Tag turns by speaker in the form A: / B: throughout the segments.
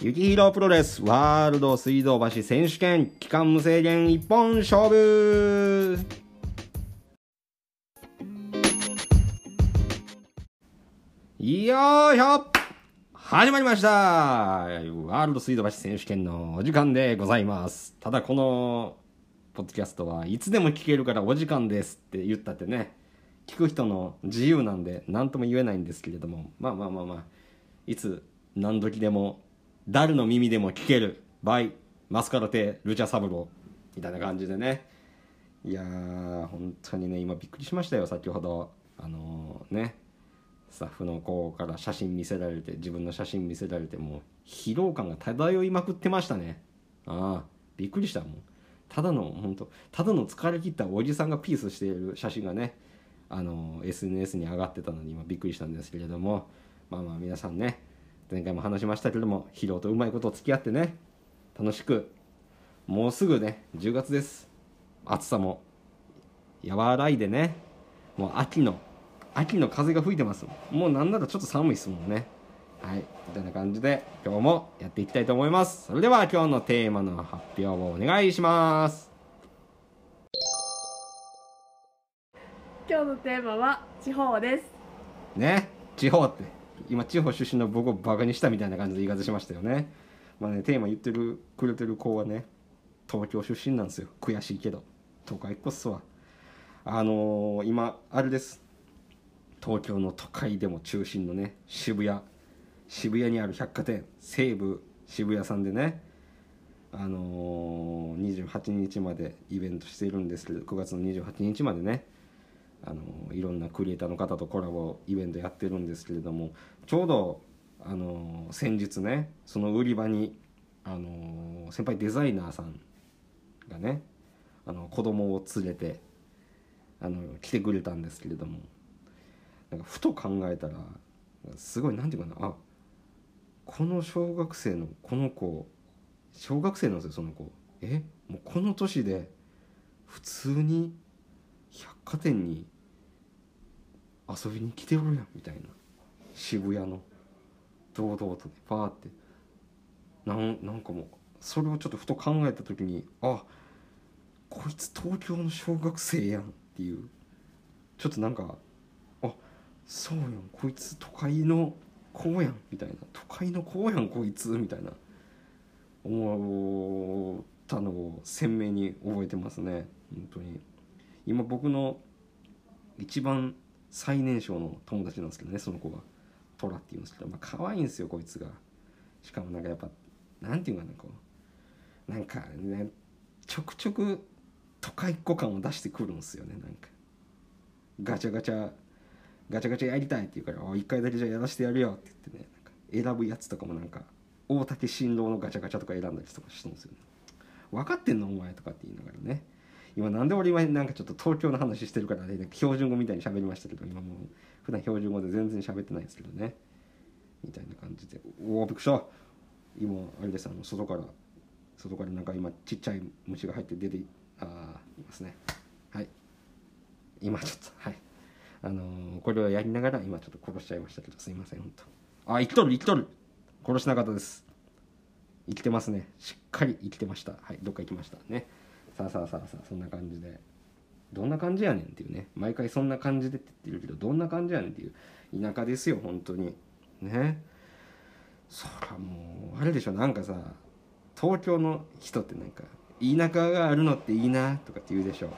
A: ゆきひろプロレスワールド水道橋選手権期間無制限一本勝負。よいしょ。始まりました。ワールド水道橋選手権のお時間でございます。ただこのポッドキャストはいつでも聞けるからお時間ですって言ったってね聞く人の自由なんで何とも言えないんですけれどもまあまあまあまあいつ何時でも誰の耳でも聞ける。by マスカラテルチャサブロみたいな感じでね。いやー本当にね今びっくりしましたよ先ほど。あのー、ね。スタッフの子から写真見せられて自分の写真見せられてもう疲労感が漂いまくってましたね。ああびっくりしたもんただの本当ただの疲れ切ったおじさんがピースしている写真がねあの SNS に上がってたのに今びっくりしたんですけれども。まあまあ皆さんね前回も話しましたけれども疲労とうまいこと付き合ってね楽しくもうすぐね10月です。暑さも和らいでねもう秋の秋の風が吹いてます。もうなんならちょっと寒いですもんね。はいみたいな感じで今日もやっていきたいと思います。それでは今日のテーマの発表をお願いします。
B: 今日のテーマは地方です。
A: ね地方って今地方出身の僕をバカにしたみたいな感じで言い方しましたよね。まあねテーマ言ってるくれてる子はね東京出身なんですよ。悔しいけど。都会っ子っすわ。あのー、今あれです。東京の都会でも中心のね渋谷。渋谷にある百貨店。西武渋谷さんでねあのー、28日までイベントしているんですけど9月の28日までね。あのいろんなクリエイターの方とコラボイベントやってるんですけれどもちょうどあの先日ねその売り場にあの先輩デザイナーさんがねあの子供を連れてあの来てくれたんですけれどもなんかふと考えたらすごい何て言うかなあこの小学生のこの子小学生なんですよその子。え？もうこの年で普通に百貨店に遊びに来ておるやんみたいな。渋谷の堂々とねパーって。なんなんかもうそれをちょっとふと考えた時にあこいつ東京の小学生やんっていう。ちょっとなんかあそうやんこいつ都会の子やんみたいな。都会の子やんこいつみたいな。思ったのを鮮明に覚えてますね。本当に。今僕の一番最年少の友達なんですけどねその子がトラって言うんですけどまあ可愛いんですよこいつがしかもなんかやっぱなんていうかなこうなんかねちょくちょく都会っ子感を出してくるんですよね。なんかガチャガチャガチャガチャやりたいって言うから「一回だけじゃやらせてやるよ」って言ってね。なんか選ぶやつとかもなんか大竹新郎のガチャガチャとか選んだりとかしてるんですよね分かってんのお前とかって言いながらね。今なんで俺今なんかちょっと東京の話してるからね。標準語みたいに喋りましたけど今もう。普段標準語で全然喋ってないですけどね。みたいな感じで。おおびっくりした。今あれですあの外から外からなんか今ちっちゃい虫が入って出てあいますね。はい。今ちょっとはい。あのー、これをやりながら今ちょっと殺しちゃいましたけどすいません本当。あ生きとる生きとる。殺しなかったです。生きてますね。しっかり生きてました。はいどっか行きました。ね。さあさあさあさあそんな感じで。どんな感じやねんっていうね。毎回そんな感じでって言ってるけどどんな感じやねんっていう。田舎ですよ本当に。ね。そらもうあれでしょ。なんかさ東京の人ってなんか田舎があるのっていいなとかって言うでしょ。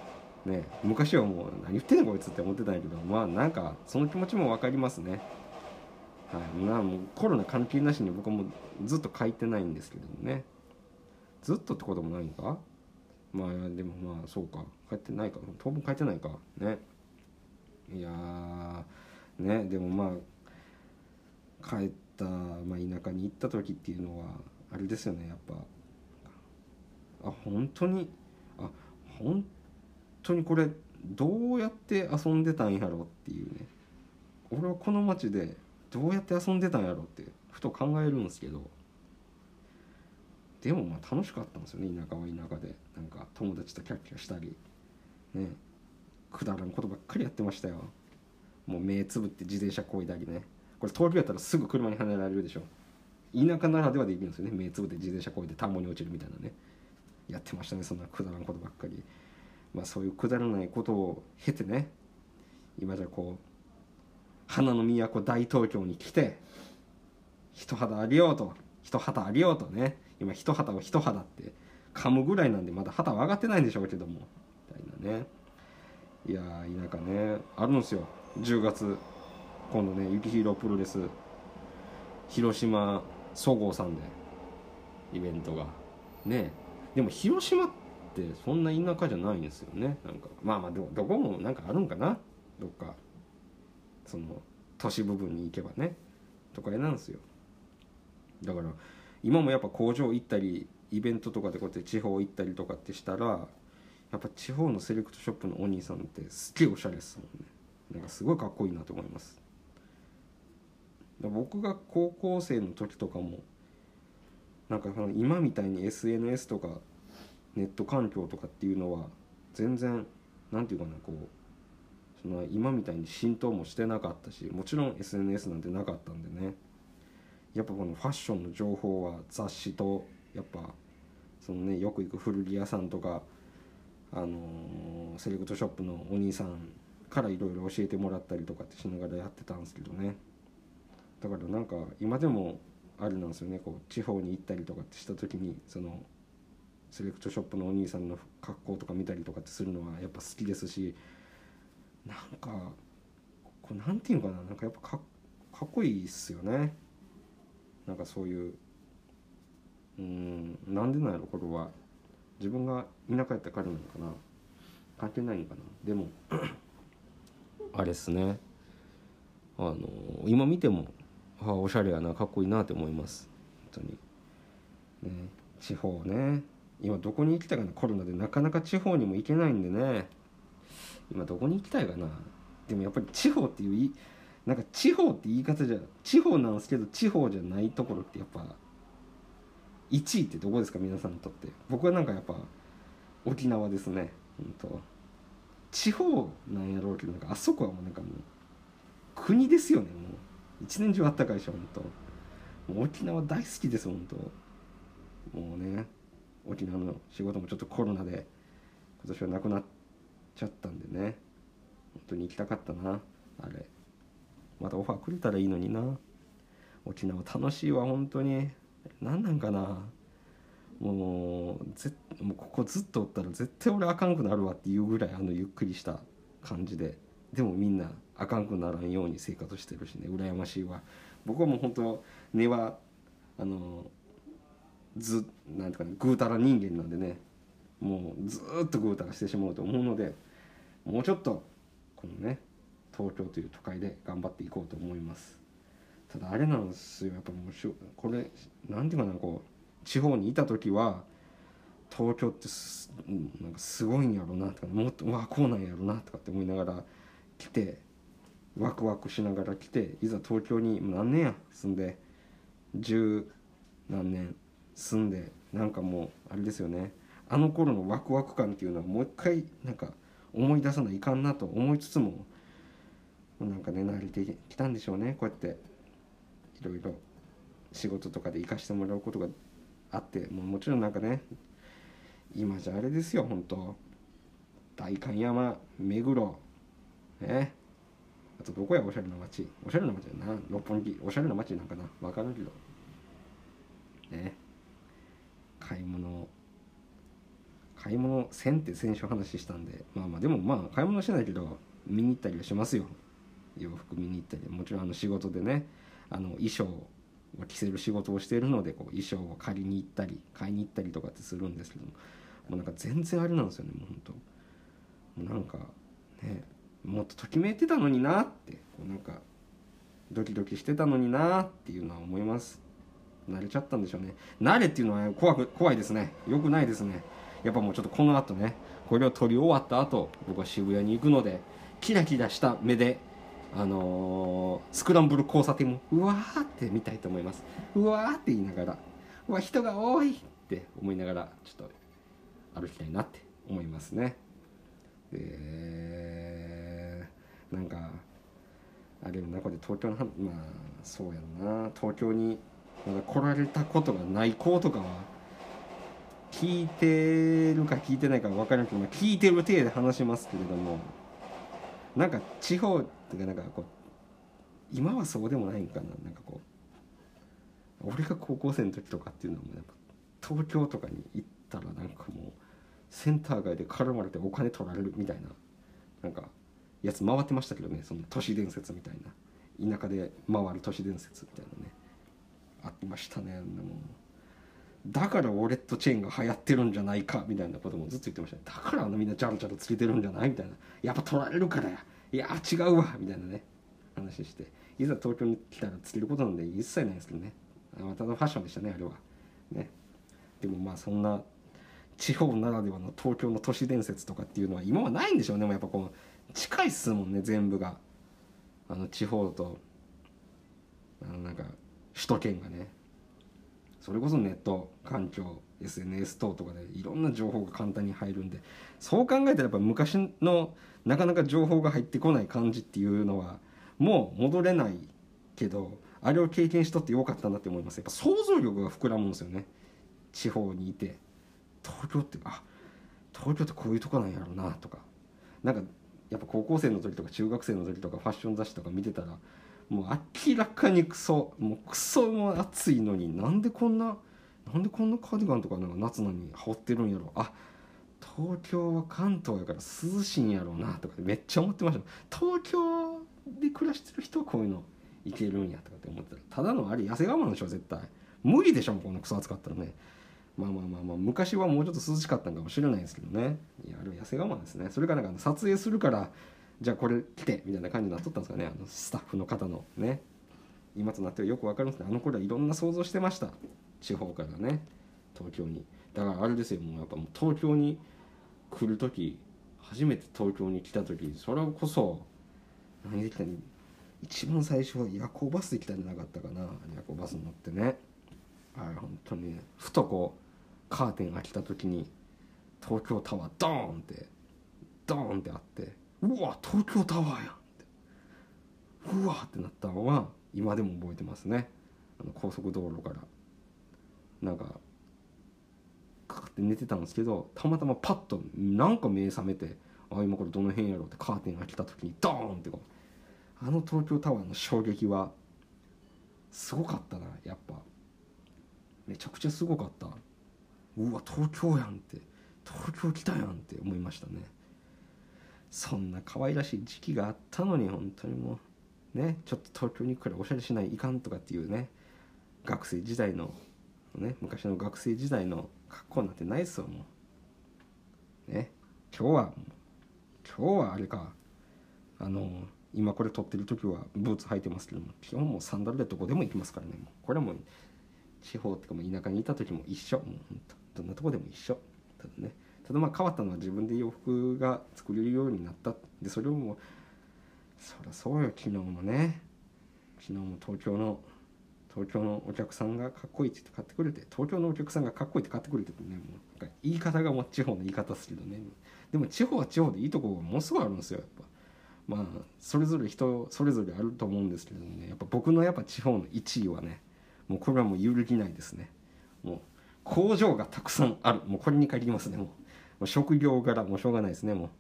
A: ね。昔はもう何言ってんのこいつって思ってたんやけどまあなんかその気持ちも分かりますね。はい。なもうコロナ関係なしに僕もずっと書いてないんですけどもね。ずっとってこともないんか？まあでもまあそうか。帰ってないか。当分帰ってないか。ね。いやね。でもまあ帰った、まあ、田舎に行った時っていうのはあれですよねやっぱ。あ本当にあ本当にこれどうやって遊んでたんやろっていうね。俺はこの町でどうやって遊んでたんやろってふと考えるんですけど。でもまあ楽しかったんですよね田舎は田舎で。なんか友達とキャッキャしたり。ね。くだらんことばっかりやってましたよ。もう目つぶって自転車こいだりね。これ東京やったらすぐ車にはねられるでしょ。田舎ならではできるんですよね。目つぶって自転車こいで田んぼに落ちるみたいなね。やってましたねそんなくだらんことばっかり。まあそういうくだらないことを経てね。今じゃこう花の都大東京に来て一肌ありようと一旗ありようとね。今一旗を一肌って噛むぐらいなんでまだ旗は上がってないんでしょうけども。みたいなね。いやー田舎ね。あるんですよ。10月今度ね雪広プロレス広島そごうさんでイベントが。ね。でも広島ってそんな田舎じゃないんですよね。なんかまあまあどどこもなんかあるんかな。どっかその都市部分に行けばね。とかなんですよ。だから今もやっぱ工場行ったりイベントとかでこうやって地方行ったりとかってしたらやっぱ地方のセレクトショップのお兄さんってすっげえおしゃれですもんね。なんかすごいかっこいいなと思います。僕が高校生の時とかもなんか今みたいに SNS とかネット環境とかっていうのは全然なんていうかなこうその今みたいに浸透もしてなかったしもちろん SNS なんてなかったんでね。やっぱこのファッションの情報は雑誌とやっぱそのねよく行く古着屋さんとかあのーセレクトショップのお兄さんからいろいろ教えてもらったりとかってしながらやってたんですけどね。だからなんか今でもあれなんですよね。こう地方に行ったりとかってした時にそのセレクトショップのお兄さんの格好とか見たりとかってするのはやっぱ好きですしなんかこうなんていうのかな。なんかやっぱかっかっこいいっすよね。なんかそういううんなんでなんやろこれは。自分が田舎やったからなのかな。関係ないのかな。でも あれっすね。あの今見てもあおしゃれやなかっこいいなって思います。本当に。ね地方ね。今どこに行きたいかな。コロナでなかなか地方にも行けないんでね。今どこに行きたいかな。でもやっぱり地方っていういなんか地方って言い方じゃ地方なんですけど地方じゃないところってやっぱ1位ってどこですか皆さんにとって。僕はなんかやっぱ沖縄ですね。本当地方なんやろうけどなんかあそこはもうなんかもう国ですよねもう。一年中あったかいしょ本当もう沖縄大好きです本当もうね沖縄の仕事もちょっとコロナで今年はなくなっちゃったんでね。本当に行きたかったなあれ。またオファーくれたらいいのにな。沖縄楽しいわ本当に。何なんかな。もうぜもうここずっとおったら絶対俺あかんくなるわっていうぐらいあのゆっくりした感じで。でもみんなあかんくならんように生活してるしね。羨ましいわ。僕はもう本当根はあのずなんてかねぐうたら人間なんでね。もうずっとぐうたらしてしまうと思うのでもうちょっとこのね東京という都会で頑張っていこうと思います。ただあれなんですよ。やっぱもうしこれなんていうかなこう地方にいた時は東京ってすなんかすごいんやろなとかもっとうわこうなんやろなとかって思いながら来てワクワクしながら来ていざ東京に何年や住んで十何年住んでなんかもうあれですよね。あの頃のワクワク感っていうのはもう一回なんか思い出さないかんなと思いつつもなんかね慣れてきたんでしょうね。こうやっていろいろ仕事とかで行かしてもらうことがあってもうもちろんなんかね今じゃあれですよ本当。代官山目黒ね。あとどこやおしゃれな街。おしゃれな街やな六本木。おしゃれな街なんかな。分からんけど。ね。買い物。買い物せんって先週話したんで。まあまあでもまあ買い物してないけど見に行ったりはしますよ。洋服見に行ったりもちろんあの仕事でねあの衣装を着せる仕事をしているのでこう衣装を借りに行ったり買いに行ったりとかってするんですけどももうなんか全然あれなんですよねもう本当。もうなんかねもっとときめいてたのになってこうなんかドキドキしてたのになっていうのは思います。慣れちゃったんでしょうね。慣れっていうのは怖く怖いですね。よくないですね。やっぱもうちょっとこの後ねこれを撮り終わった後僕は渋谷に行くのでキラキラした目であのースクランブル交差点もうわーって見たいと思います。うわーって言いながらうわ人が多いって思いながらちょっと歩きたいなって思いますね。でなんかあれもなこれ東京のまあそうやな。東京にまだ来られたことがない子とかは聞いてるか聞いてないか分からんけど、まあ、聞いてる体で話しますけれどもなんか地方っていうかなんかこう今はそうでもないんかな。なんかこう俺が高校生の時とかっていうのもやっぱ東京とかに行ったらなんかもうセンター街で絡まれてお金取られるみたいな。なんかやつ回ってましたけどねその都市伝説みたいな。田舎で回る都市伝説みたいなね。ありましたねでもだからウォレットチェーンが流行ってるんじゃないかみたいなこともずっと言ってました。ねだからあのみんなジャルジャルつけてるんじゃないみたいな。やっぱ取られるからや。いや違うわみたいなね。話して。いざ東京に来たらつけることなんで一切ないですけどね。またのファッションでしたねあれは。ね。でもまあそんな地方ならではの東京の都市伝説とかっていうのは今はないんでしょうね。もうやっぱこう近いっすもんね全部が。あの地方と。あのなんか首都圏がね。それこそネット環境 SNS 等とかでいろんな情報が簡単に入るんでそう考えたらやっぱ昔のなかなか情報が入ってこない感じっていうのはもう戻れないけどあれを経験しとってよかったなって思います。やっぱ想像力が膨らむんですよね。地方にいて。東京ってあ東京ってこういうとこなんやろうなとか。なんかやっぱ高校生の時とか中学生の時とかファッション雑誌とか見てたらもう明らかにクソもうクソも暑いのになんでこんななんでこんなカーディガンとかなんか夏のに羽織ってるんやろ。あ東京は関東やから涼しいんやろうなとかめっちゃ思ってました。東京で暮らしてる人はこういうのいけるんやとかって思ってた。ただのあれ痩せ我慢でしょ絶対。無理でしょこんなクソ暑かったらね。まあまあまあまあ昔はもうちょっと涼しかったんかもしれないですけどね。いやあれは痩せ我慢ですね。それからなんか撮影するからじゃあこれ来てみたいな感じになっとったんですかね。あのスタッフの方のね。今となってはよくわかるんですねあの頃はいろんな想像してました。地方からね。東京に。だからあれですよ。もうやっぱもう東京に来る時初めて東京に来た時それこそ何で来たの？一番最初は夜行バスで来たんじゃなかったかな。夜行バスに乗ってね。あれ本当にふとこうカーテン開けた時に東京タワードーンってドーンってあって。うわ東京タワーやんって。うわってなったのは今でも覚えてますね。あの高速道路から。なんかかかって寝てたんですけどたまたまパッとなんか目覚めてあ今これどの辺やろうってカーテン開けた時にドーンってこうあの東京タワーの衝撃はすごかったなやっぱ。めちゃくちゃすごかった。うわ東京やんって。東京来たやんって思いましたね。そんな可愛らしい時期があったのに本当にもうねちょっと東京に行くらおしゃれしないいかんとかっていうね学生時代のね昔の学生時代の格好なんてないっすよもう。ね。今日は今日はあれか。あの今これ撮ってる時はブーツ履いてますけども基本もうサンダルでどこでも行きますからね。これはもう地方っていうかも田舎にいた時も一緒。もうほんとどんなとこでも一緒。ただね。ただまあ変わったのは自分で洋服が作れるようになった。でそれをもそりゃそうよ昨日もね。昨日も東京の東京のお客さんがかっこいいって言って買ってくれて東京のお客さんがかっこいいって買ってくれててねもうなんか言い方がもう地方の言い方ですけどね。でも地方は地方でいいとこがものすごいあるんですよやっぱ。まあそれぞれ人それぞれあると思うんですけどね。やっぱ僕のやっぱ地方の1位はねもうこれはもう揺るぎないですね。もう工場がたくさんある。もうこれに限りますねもう。う職業柄もうしょうがないですねも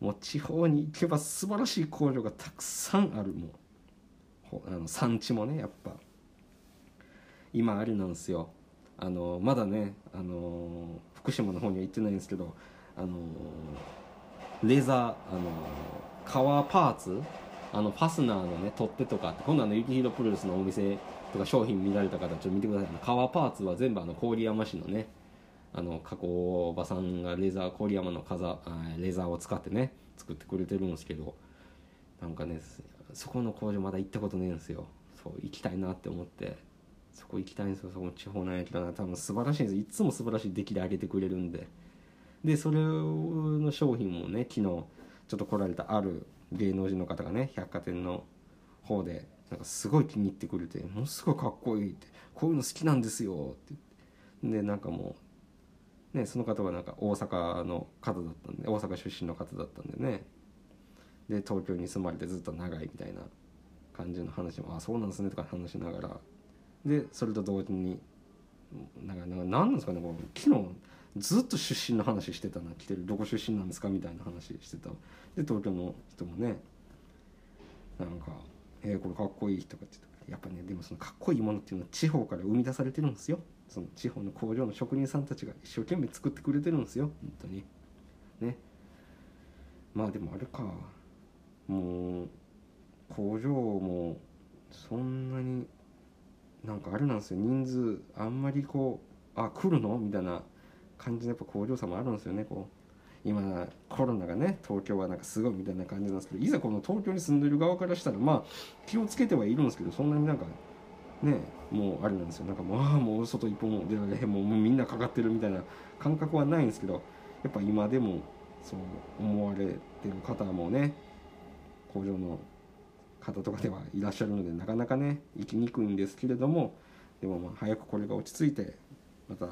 A: う。もう地方に行けば素晴らしい工場がたくさんあるもう。あの産地もねやっぱ。今あれなんですよ。あのまだねあの福島の方には行ってないんですけどあのレザーあの革パーツあのファスナーのね取っ手とかって今度あの雪広プロレスのお店とか商品見られた方ちょっと見てください。あの革パーツは全部あの郡山市のねあの加工場さんがレーザー郡山の風あレザーを使ってね作ってくれてるんですけどなんかねそこの工場まだ行ったことねえんですよ。そう行きたいなって思って。そこ行きたいんですよ。そこ地方のやつだな。多分素晴らしいんです。いつも素晴らしい出来で上げてくれるんで。でそれの商品もね昨日ちょっと来られたある芸能人の方がね百貨店の方でなんかすごい気に入ってくれてものすごいかっこいいってこういうの好きなんですよってって。でなんかもうねその方はなんか大阪の方だったんで大阪出身の方だったんでね。で東京に住まれてずっと長いみたいな感じの話も「あそうなんですね」とか話しながら。でそれと同時になんかなんか何なんですかねこう昨日ずっと出身の話してたな来てるどこ出身なんですかみたいな話してた。で東京の人もねなんか「えー、これかっこいい」とかって言ってやっぱねでもそのかっこいいものっていうのは地方から生み出されてるんですよ。その地方の工場の職人さんたちが一生懸命作ってくれてるんですよ。本当に。ね。まあでもあれか。もう工場もそんなになんかあれなんですよ。人数あんまりこうあ来るの？みたいな感じのやっぱ工場さもあるんですよねこう。今コロナがね東京はなんかすごいみたいな感じなんですけどいざこの東京に住んでる側からしたらまあ気をつけてはいるんですけどそんなになんかねもうあれなんですよ。なんかもうああもう外一歩も出られへんもうみんなかかってるみたいな感覚はないんですけどやっぱ今でもそう思われてる方もね工場の方とかではいらっしゃるのでなかなかね行きにくいんですけれどもでもまあ早くこれが落ち着いてまた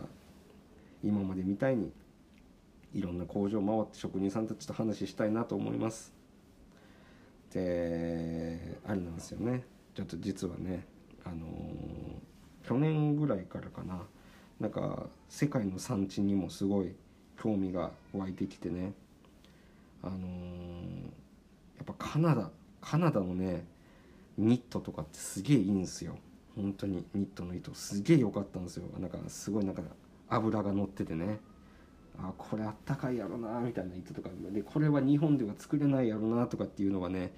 A: 今までみたいにいろんな工場を回って職人さんたちと話したいなと思います。であれなんですよね。ちょっと実はねあの、去年ぐらいからかな。なんか世界の産地にもすごい興味が湧いてきてね。あのー、やっぱカナダカナダのねニットとかってすげえいいんですよ。本当にニットの糸すげえ良かったんですよ。なんかすごいなんか油が乗っててね。あこれあったかいやろなみたいな糸とか。でこれは日本では作れないやろなとかっていうのがね、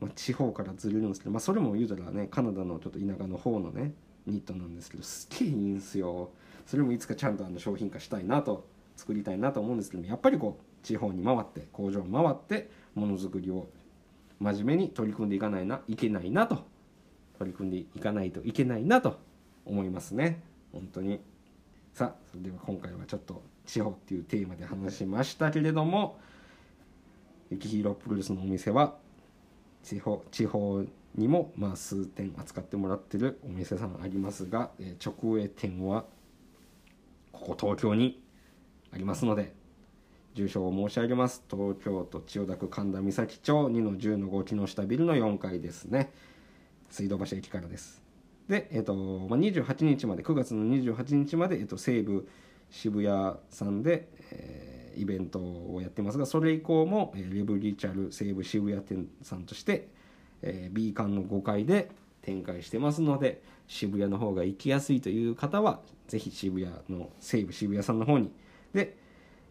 A: まあ、地方からずれるんですけど、まあ、それも言うたらねカナダのちょっと田舎の方のねニットなんですけどすげえいいんすよ。それもいつかちゃんとあの商品化したいなと作りたいなと思うんですけどやっぱりこう地方に回って工場を回ってものづくりを真面目に取り組んでいかないないけないなと取り組んでいかないといけないなと思いますね。本当に。さあそれでは今回はちょっと地方っていうテーマで話しましたけれども雪広プロレスのお店は地方地方にもまあ数店扱ってもらってるお店さんありますが、えー、直営店はここ東京にありますので住所を申し上げます。東京都千代田区神田三崎町2の10の5木下ビルの4階ですね。水道橋駅からです。で、えーとまあ、28日まで9月の28日まで、えーと、西武渋谷さんで、えー、イベントをやってますがそれ以降も、えー、レブリチャル西武渋谷店さんとして、えー、B 館の5階で展開してますので渋谷の方が行きやすいという方はぜひ渋谷の西武渋谷さんの方にで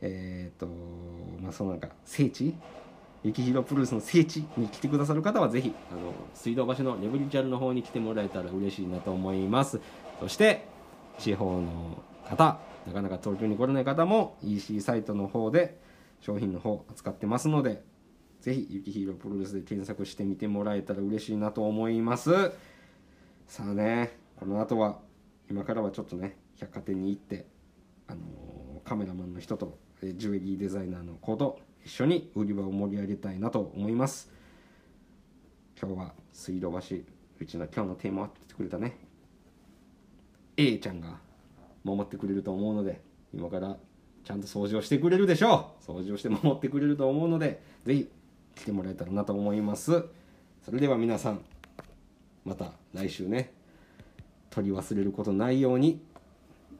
A: えっ、とまあそのなんか聖地雪広プルースの聖地に来てくださる方はぜひあの水道橋のレブリチャルの方に来てもらえたら嬉しいなと思います。そして地方の方なかなか東京に来れない方も EC サイトの方で商品の方扱ってますのでぜひ雪広プロレスで検索してみてもらえたら嬉しいなと思います。さあねこの後は今からはちょっとね百貨店に行ってあのカメラマンの人とジュエリーデザイナーの子と一緒に売り場を盛り上げたいなと思います。今日は水道橋うちの今日のテーマを当ててくれたね。A ちゃんが守ってくれると思うので今からちゃんと掃除をしてくれるでしょう。掃除をして守ってくれると思うので是非来てもらえたらなと思います。それでは皆さんまた来週ね取り忘れることないように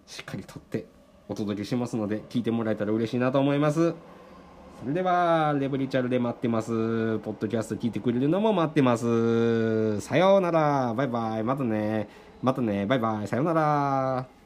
A: しっかり撮ってお届けしますので聞いてもらえたら嬉しいなと思います。それではレブリチャルで待ってます。ポッドキャスト聞いてくれるのも待ってます。さようなら。バイバイ。またね。またね。バイバイ。さようなら。